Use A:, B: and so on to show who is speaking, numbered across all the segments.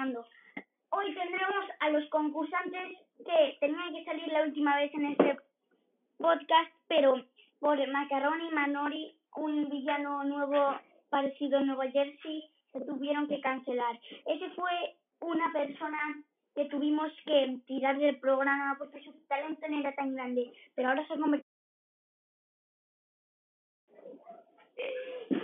A: Hoy tendremos a los concursantes que tenían que salir la última vez en este podcast, pero por Macaroni Manori, un villano nuevo parecido a Nueva Jersey, se tuvieron que cancelar. Ese fue una persona que tuvimos que tirar del programa porque su talento no era tan grande, pero ahora se ha convertido ¡Sí,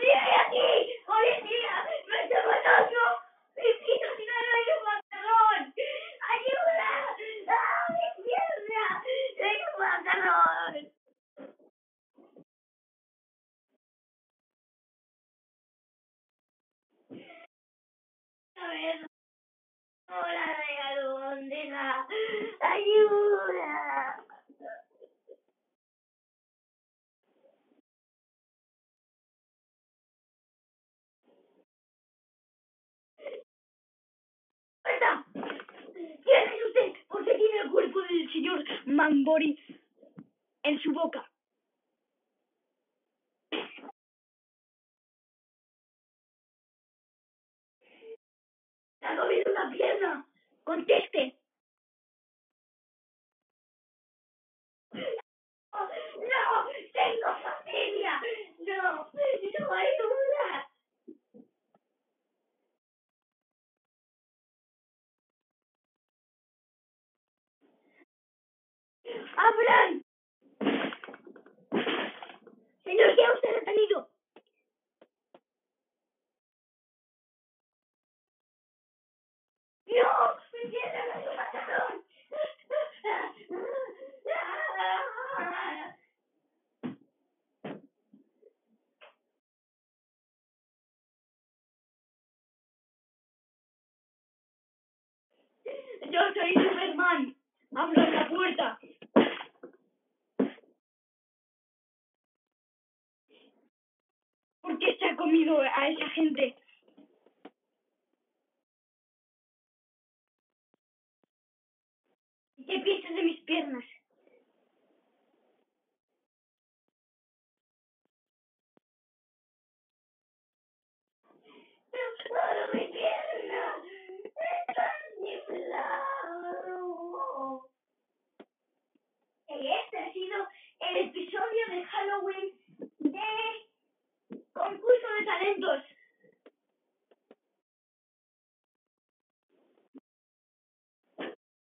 A: regalóndela. ¡Ayuda! ¡Suelta! ¿Quién es usted? ¿Por qué tiene el cuerpo del señor Mambori en su boca? ¡Se ha comido una pierna! ¡Conteste! ¡No! ¡Tengo familia! ¡No! ¡No hay duda! ¡Abran! Señor, ¿qué ha usted detenido? ¡No! ¡Me tienen a su! Yo soy Superman. ¡Abran la puerta! Ha comido a esa gente? ¿Qué piensas de mis piernas?